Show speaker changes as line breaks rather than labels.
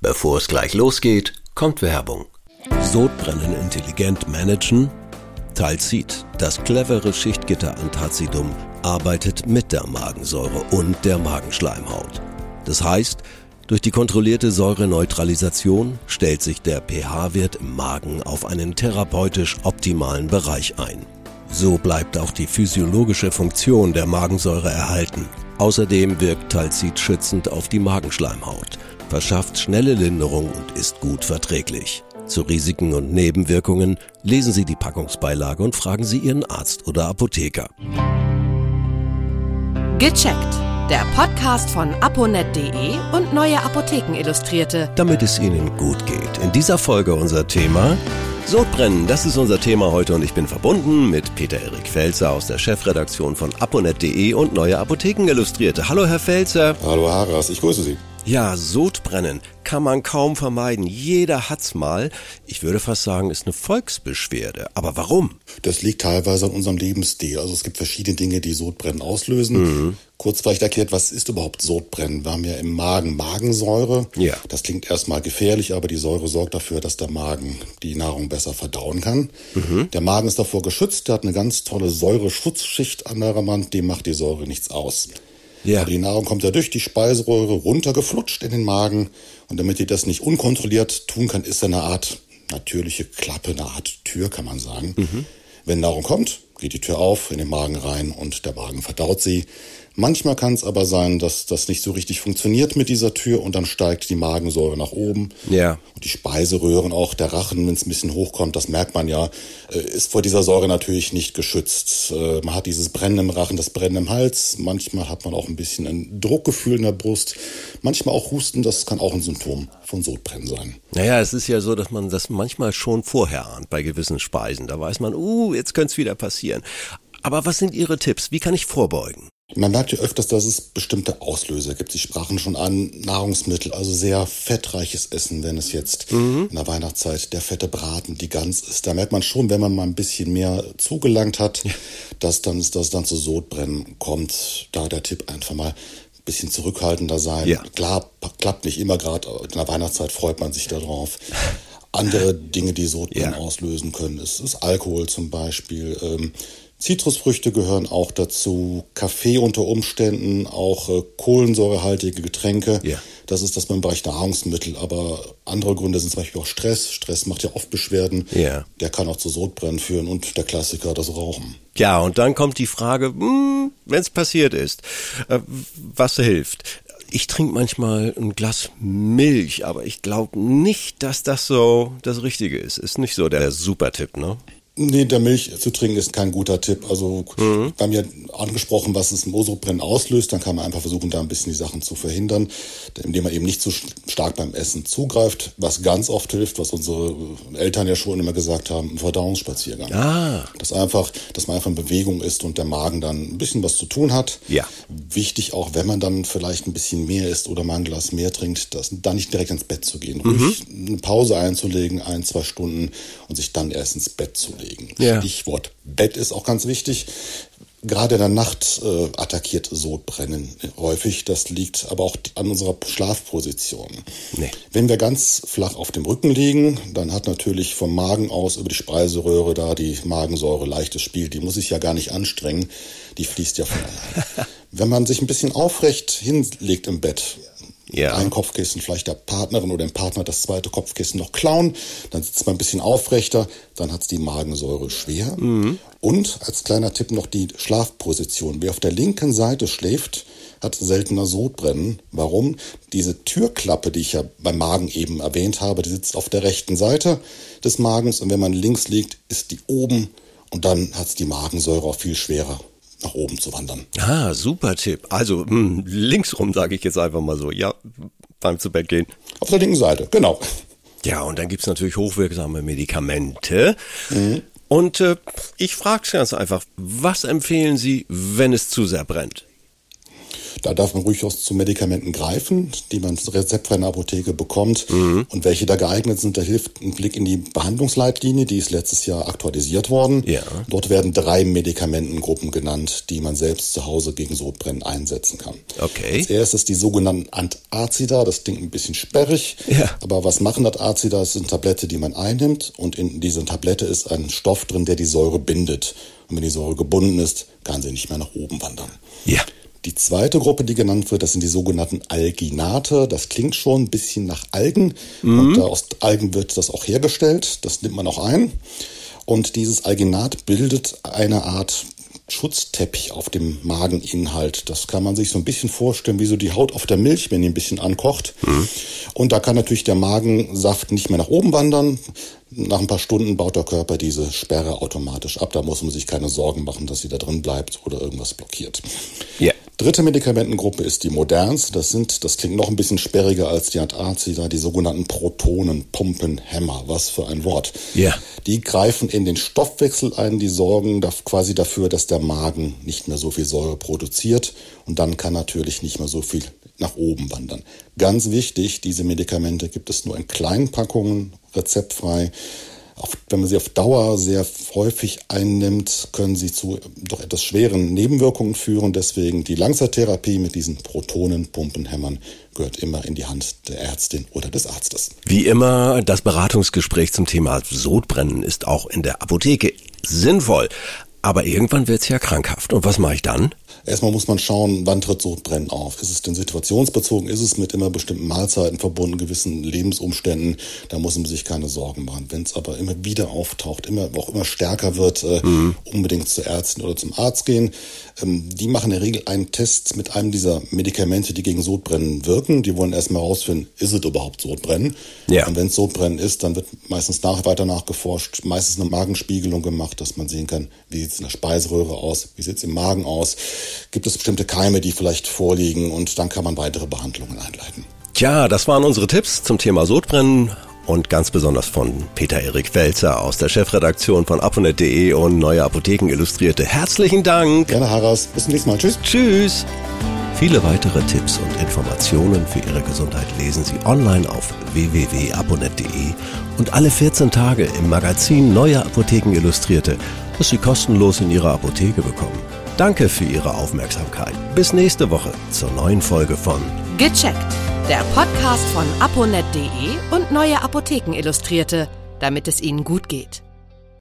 Bevor es gleich losgeht, kommt Werbung.
Sodbrennen intelligent managen? Talzid, das clevere Schichtgitter Antazidum, arbeitet mit der Magensäure und der Magenschleimhaut. Das heißt, durch die kontrollierte Säureneutralisation stellt sich der pH-Wert im Magen auf einen therapeutisch optimalen Bereich ein. So bleibt auch die physiologische Funktion der Magensäure erhalten. Außerdem wirkt Talzid schützend auf die Magenschleimhaut, verschafft schnelle Linderung und ist gut verträglich. Zu Risiken und Nebenwirkungen lesen Sie die Packungsbeilage und fragen Sie Ihren Arzt oder Apotheker.
Gecheckt. Der Podcast von aponet.de und Neue Apotheken Illustrierte.
Damit es Ihnen gut geht. In dieser Folge unser Thema Sodbrennen, das ist unser Thema heute und ich bin verbunden mit Peter-Erik Felzer aus der Chefredaktion von aponet.de und Neue Apotheken Illustrierte. Hallo Herr Felzer.
Hallo Haras, ich grüße Sie.
Ja, Sodbrennen kann man kaum vermeiden. Jeder hat's mal. Ich würde fast sagen, ist eine Volksbeschwerde. Aber warum?
Das liegt teilweise an unserem Lebensstil. Also es gibt verschiedene Dinge, die Sodbrennen auslösen. Mhm. Kurz vielleicht erklärt, was ist überhaupt Sodbrennen? Wir haben ja im Magen Magensäure.
Ja.
Das klingt erstmal gefährlich, aber die Säure sorgt dafür, dass der Magen die Nahrung besser verdauen kann. Mhm. Der Magen ist davor geschützt. Der hat eine ganz tolle Säureschutzschicht an der Wand. Dem macht die Säure nichts aus. Ja. Die Nahrung kommt ja durch die Speiseröhre runtergeflutscht in den Magen. Und damit die das nicht unkontrolliert tun kann, ist eine Art natürliche Klappe, eine Art Tür, kann man sagen. Mhm. Wenn Nahrung kommt, geht die Tür auf in den Magen rein und der Magen verdaut sie. Manchmal kann es aber sein, dass das nicht so richtig funktioniert mit dieser Tür und dann steigt die Magensäure nach oben.
Ja.
Und die Speiseröhren, auch der Rachen, wenn es ein bisschen hochkommt, das merkt man ja, äh, ist vor dieser Säure natürlich nicht geschützt. Äh, man hat dieses Brennen im Rachen, das Brennen im Hals. Manchmal hat man auch ein bisschen ein Druckgefühl in der Brust. Manchmal auch Husten, das kann auch ein Symptom von Sodbrennen sein.
Naja, es ist ja so, dass man das manchmal schon vorher ahnt bei gewissen Speisen. Da weiß man, uh, jetzt könnte es wieder passieren. Aber was sind Ihre Tipps? Wie kann ich vorbeugen?
Man merkt ja öfters, dass es bestimmte Auslöser gibt. Sie sprachen schon an, Nahrungsmittel, also sehr fettreiches Essen, wenn es jetzt mhm. in der Weihnachtszeit der fette Braten, die Gans ist. Da merkt man schon, wenn man mal ein bisschen mehr zugelangt hat, ja. dass dann, dass dann zu Sodbrennen kommt. Da der Tipp einfach mal ein bisschen zurückhaltender sein.
Ja.
Klar, klappt nicht immer gerade. In der Weihnachtszeit freut man sich darauf. Andere Dinge, die Sodbrennen ja. auslösen können, ist, ist Alkohol zum Beispiel. Ähm, Zitrusfrüchte gehören auch dazu, Kaffee unter Umständen, auch äh, kohlensäurehaltige Getränke.
Ja.
Das ist das beim Bereich Nahrungsmittel. Aber andere Gründe sind zum Beispiel auch Stress. Stress macht ja oft Beschwerden.
Ja.
Der kann auch zu Sodbrennen führen und der Klassiker, das Rauchen.
Ja, und dann kommt die Frage, hm, wenn es passiert ist, äh, was hilft? Ich trinke manchmal ein Glas Milch, aber ich glaube nicht, dass das so das Richtige ist. Ist nicht so der Super-Tipp, ne?
Nee, der Milch zu trinken ist kein guter Tipp. Also mhm. wir haben ja angesprochen, was es im Osopren auslöst. Dann kann man einfach versuchen, da ein bisschen die Sachen zu verhindern, indem man eben nicht zu stark beim Essen zugreift. Was ganz oft hilft, was unsere Eltern ja schon immer gesagt haben, ein Verdauungsspaziergang.
Ah.
Das einfach, dass man einfach in Bewegung ist und der Magen dann ein bisschen was zu tun hat.
Ja.
Wichtig auch, wenn man dann vielleicht ein bisschen mehr isst oder mal ein Glas mehr trinkt, dass, dann nicht direkt ins Bett zu gehen. Ruhig mhm. eine Pause einzulegen, ein, zwei Stunden und sich dann erst ins Bett zu legen legen.
Ja.
Stichwort Bett ist auch ganz wichtig. Gerade in der Nacht äh, attackiert Sodbrennen häufig. Das liegt aber auch an unserer Schlafposition.
Nee.
Wenn wir ganz flach auf dem Rücken liegen, dann hat natürlich vom Magen aus über die Speiseröhre da die Magensäure leichtes Spiel. Die muss ich ja gar nicht anstrengen. Die fließt ja von allein. Wenn man sich ein bisschen aufrecht hinlegt im Bett,
ja.
ein Kopfkissen, vielleicht der Partnerin oder dem Partner das zweite Kopfkissen noch klauen, dann sitzt man ein bisschen aufrechter, dann hat's die Magensäure schwer. Mhm. Und als kleiner Tipp noch die Schlafposition. Wer auf der linken Seite schläft, hat seltener Sodbrennen. Warum? Diese Türklappe, die ich ja beim Magen eben erwähnt habe, die sitzt auf der rechten Seite des Magens und wenn man links liegt, ist die oben und dann hat's die Magensäure auch viel schwerer nach oben zu wandern.
Ah, super Tipp. Also mh, hm, links rum sage ich jetzt einfach mal so. Ja, beim zu Bett gehen.
Auf der linken Seite, genau.
Ja, und dann gibt's natürlich hochwirksame Medikamente. Mhm. Und äh, ich frage ganz einfach, was empfehlen Sie, wenn es zu sehr brennt?
Da darf man durchaus zu Medikamenten greifen, die man rezeptfrei in der Apotheke bekommt. Mhm. Und welche da geeignet sind, da hilft ein Blick in die Behandlungsleitlinie, die ist letztes Jahr aktualisiert worden. Ja. Dort werden drei Medikamentengruppen genannt, die man selbst zu Hause gegen Sodbrennen einsetzen kann. Okay. Als erstes die sogenannten Antazida, das klingt ein bisschen sperrig, ja. aber was machen Antazida? Das sind Tablette, die man einnimmt und in dieser Tablette ist ein Stoff drin, der die Säure bindet. Und wenn die Säure gebunden ist, kann sie nicht mehr nach oben wandern. Ja. Die zweite Gruppe, die genannt wird, das sind die sogenannten Alginate. Das klingt schon ein bisschen nach Algen. Mhm. Und aus Algen wird das auch hergestellt. Das nimmt man auch ein. Und dieses Alginat bildet eine Art Schutzteppich auf dem Mageninhalt. Das kann man sich so ein bisschen vorstellen, wie so die Haut auf der Milch, wenn die ein bisschen ankocht. Mhm. Und da kann natürlich der Magensaft nicht mehr nach oben wandern. Nach ein paar Stunden baut der Körper diese Sperre automatisch ab. Da muss man sich keine Sorgen machen, dass sie da drin bleibt oder irgendwas blockiert. Ja. Dritte Medikamentengruppe ist die modernste. Das sind, das klingt noch ein bisschen sperriger als die Antazida, die sogenannten Protonenpumpenhämmer. Was für ein Wort. Ja. Die greifen in den Stoffwechsel ein, die sorgen quasi dafür, dass der Magen nicht mehr so viel Säure produziert und dann kann natürlich nicht mehr so viel nach oben wandern. Ganz wichtig, diese Medikamente gibt es nur in kleinen Packungen, rezeptfrei auf, wenn man sie auf Dauer sehr häufig einnimmt, können sie zu doch etwas schweren Nebenwirkungen führen. Deswegen die Langzeittherapie mit diesen Protonenpumpenhämmern gehört immer in die Hand der Ärztin oder des Arztes.
Wie immer, das Beratungsgespräch zum Thema Sodbrennen ist auch in der Apotheke sinnvoll. Aber irgendwann wird es ja krankhaft. Und was mache ich dann?
Erstmal muss man schauen, wann tritt Sodbrennen auf. Ist es denn situationsbezogen? Ist es mit immer bestimmten Mahlzeiten verbunden, gewissen Lebensumständen? Da muss man sich keine Sorgen machen. Wenn es aber immer wieder auftaucht, immer auch immer stärker wird, äh, mhm. unbedingt zur Ärztin oder zum Arzt gehen. Ähm, die machen in der Regel einen Test mit einem dieser Medikamente, die gegen Sodbrennen wirken. Die wollen erstmal herausfinden, ist es überhaupt Sodbrennen? Ja. Und wenn es Sodbrennen ist, dann wird meistens nach, weiter nachgeforscht, meistens eine Magenspiegelung gemacht, dass man sehen kann, wie sieht es in der Speiseröhre aus, wie sieht es im Magen aus gibt es bestimmte Keime, die vielleicht vorliegen und dann kann man weitere Behandlungen einleiten.
Tja, das waren unsere Tipps zum Thema Sodbrennen und ganz besonders von Peter Erik Welzer aus der Chefredaktion von aponet.de und Neue Apotheken Illustrierte. Herzlichen Dank.
Gerne, Haras. Bis zum nächsten Mal. Tschüss.
Tschüss. Viele weitere Tipps und Informationen für Ihre Gesundheit lesen Sie online auf www.aponet.de und alle 14 Tage im Magazin Neue Apotheken Illustrierte, das Sie kostenlos in Ihrer Apotheke bekommen. Danke für Ihre Aufmerksamkeit. Bis nächste Woche zur neuen Folge von
Gecheckt, der Podcast von aponet.de und Neue Apotheken Illustrierte, damit es Ihnen gut geht.